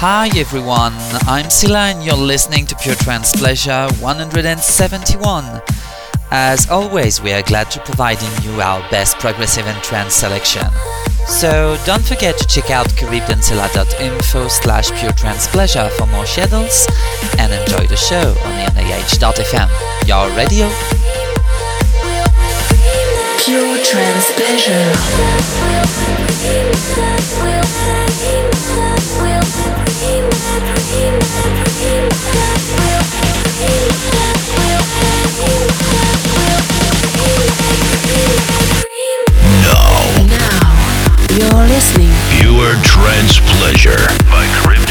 Hi everyone, I'm Sila and you're listening to Pure Trance Pleasure 171. As always, we are glad to providing you our best progressive and trance selection. So don't forget to check out caribbeansilla.info slash pure trance pleasure for more schedules and enjoy the show on AH.fm, your radio. Pure Trance Pleasure. Now, you're listening. Pure Trance Pleasure by Cryptid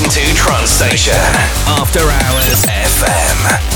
most listened to trance station. After Hours FM.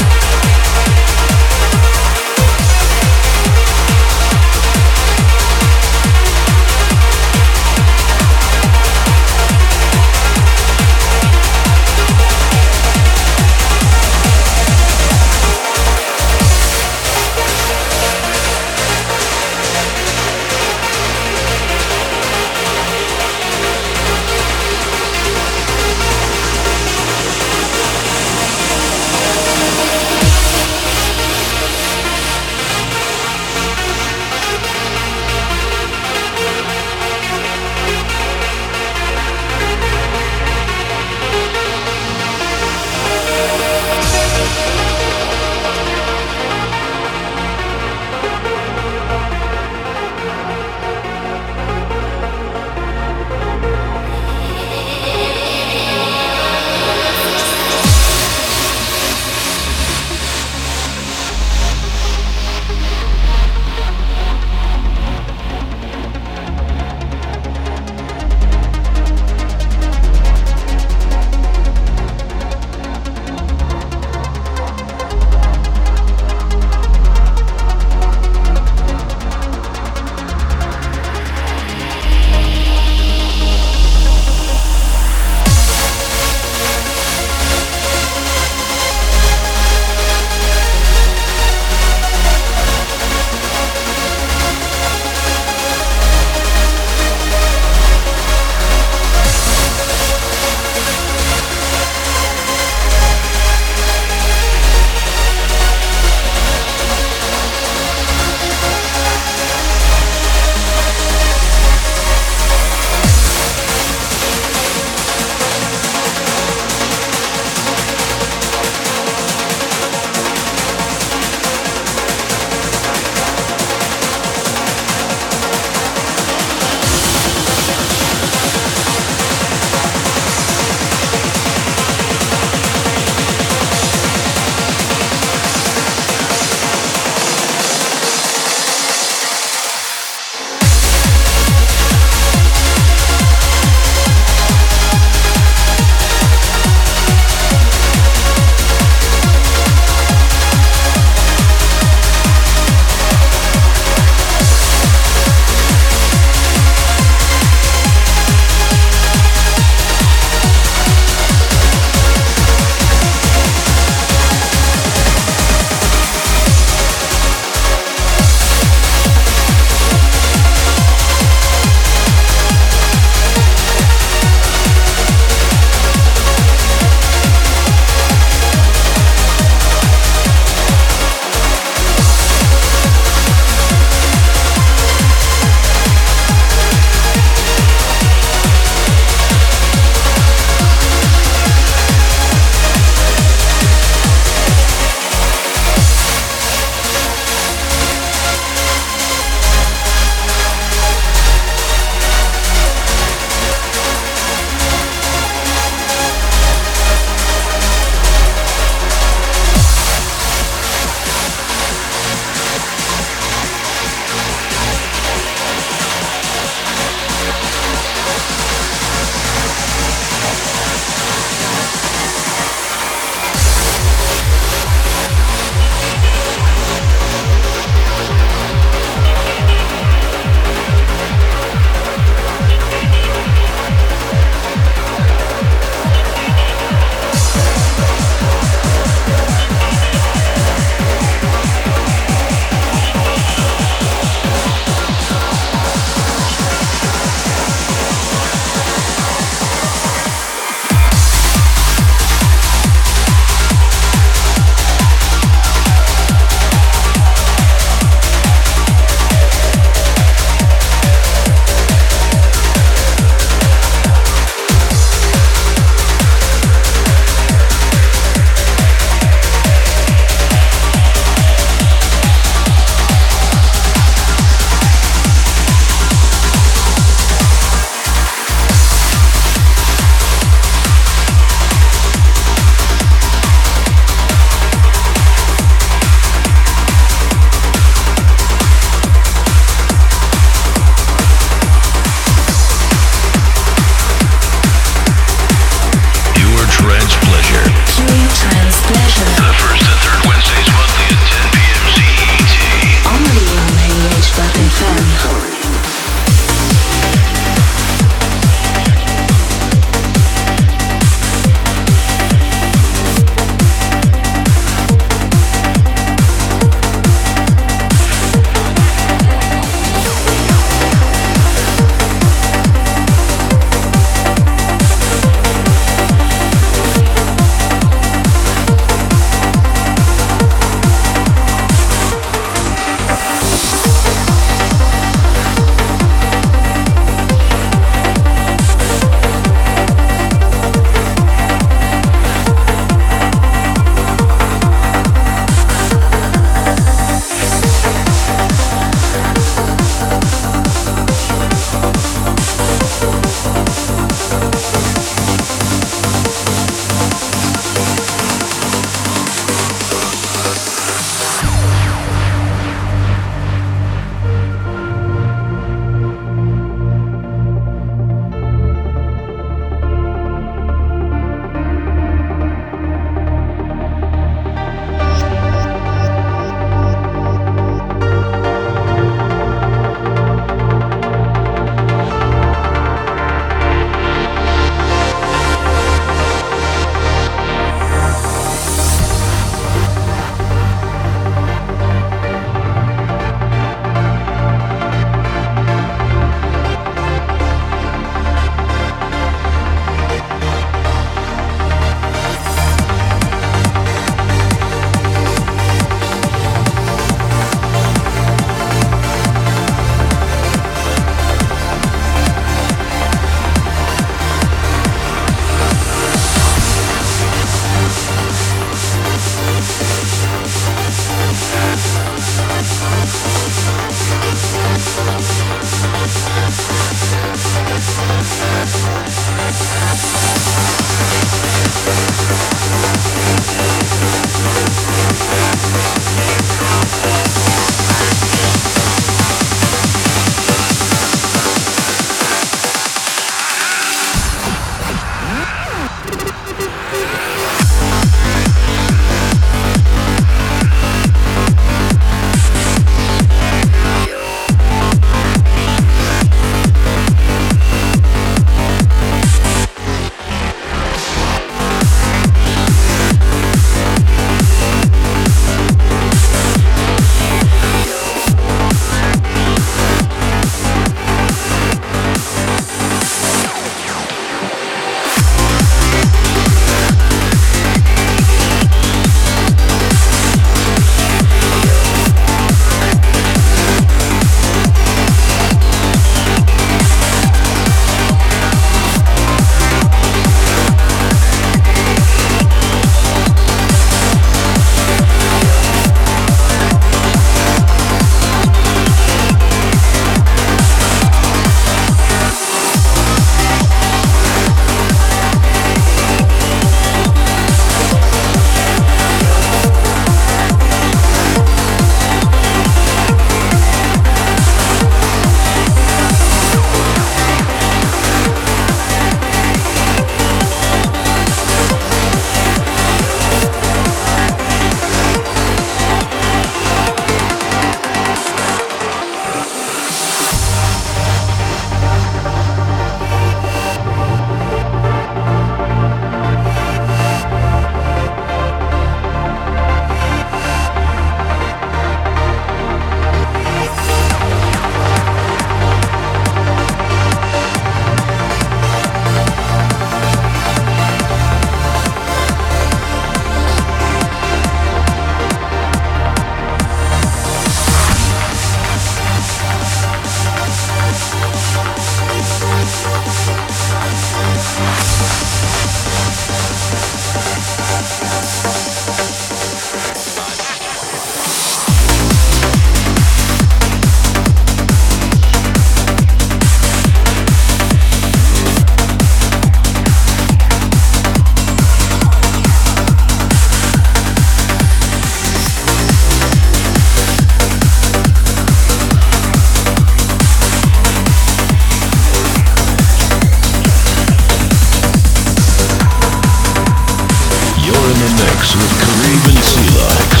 mix with Kareem and Sela.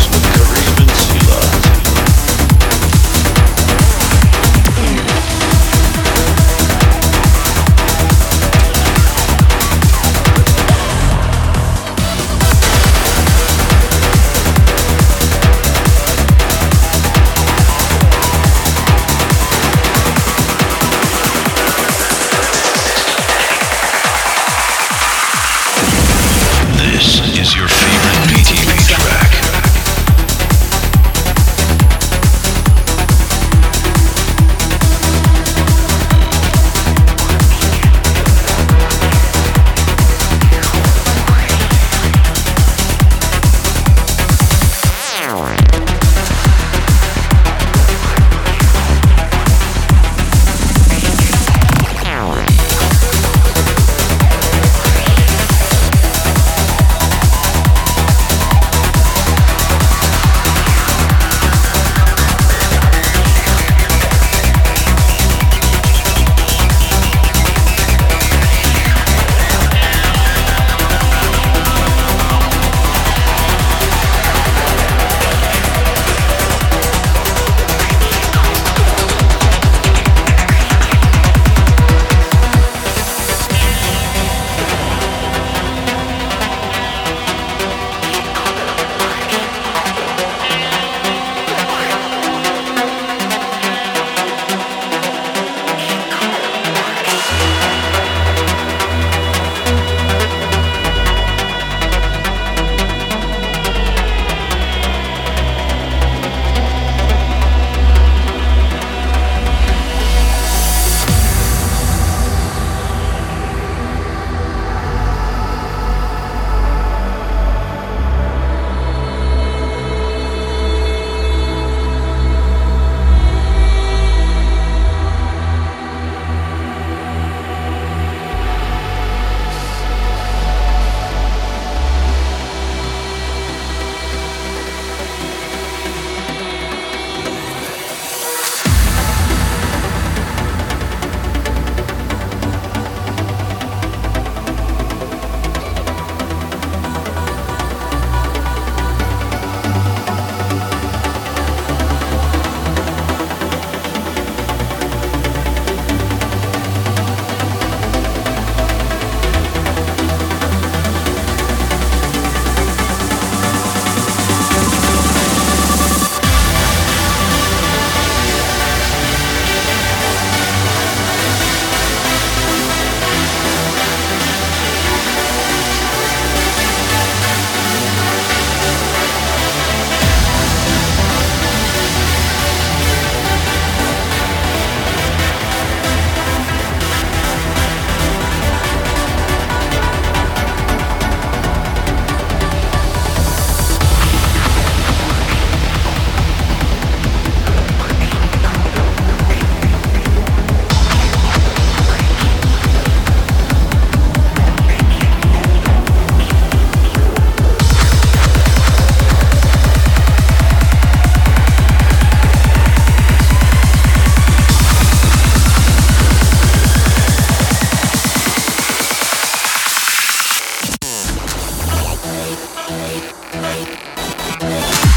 Bye.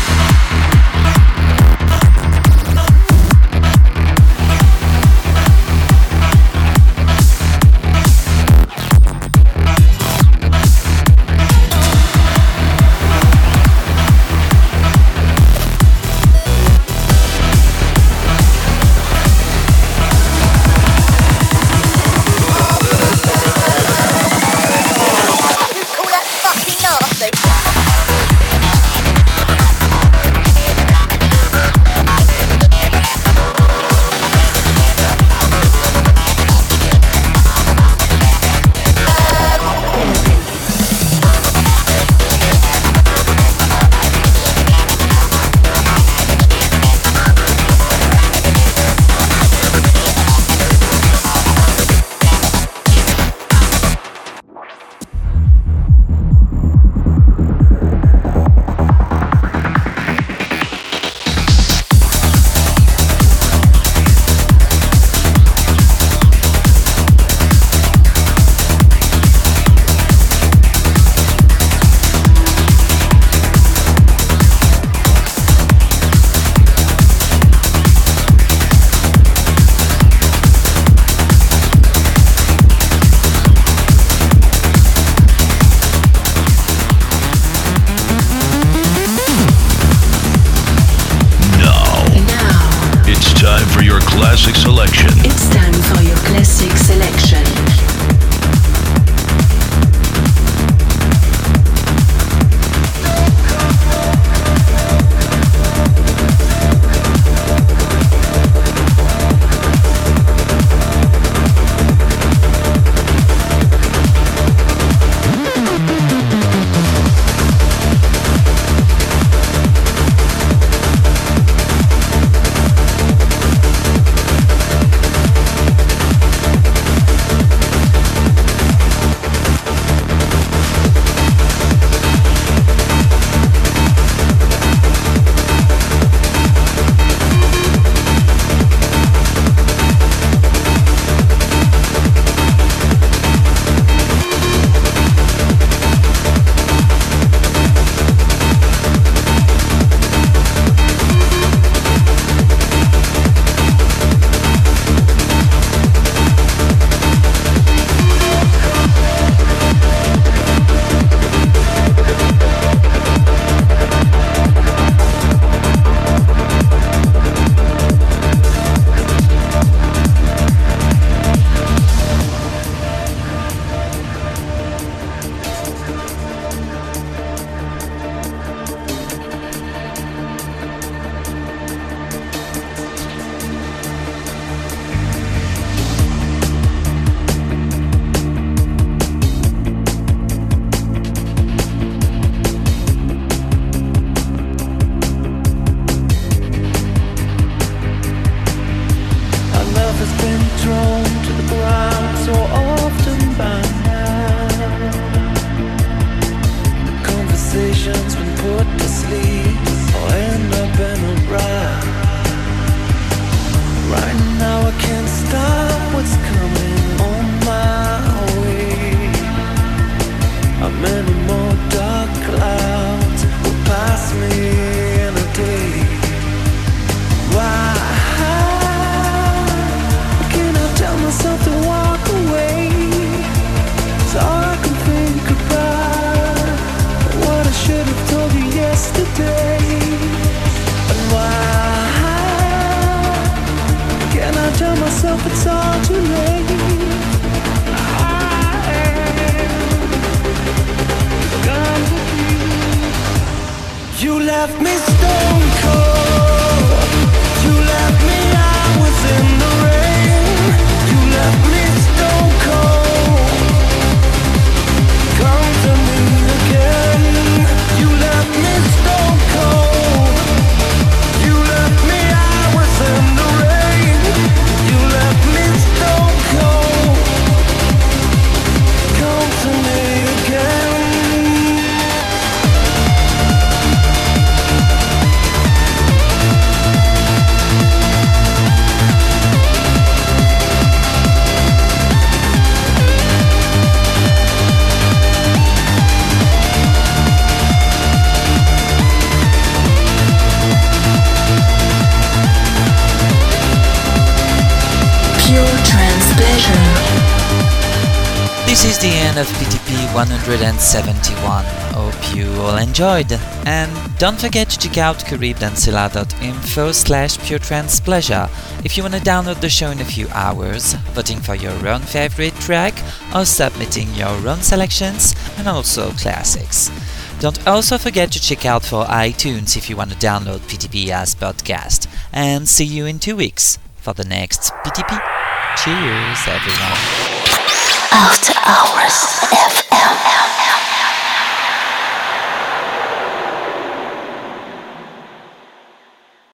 This is end of PTP 171. Hope you all enjoyed. And don't forget to check out caribdancila.info slash puretrancepleasure if you want to download the show in a few hours, voting for your own favorite track, or submitting your own selections, and also classics. Don't also forget to check out for iTunes if you want to download PTP as podcast. And see you in two weeks for the next PTP. Cheers, everyone. After Hours FM.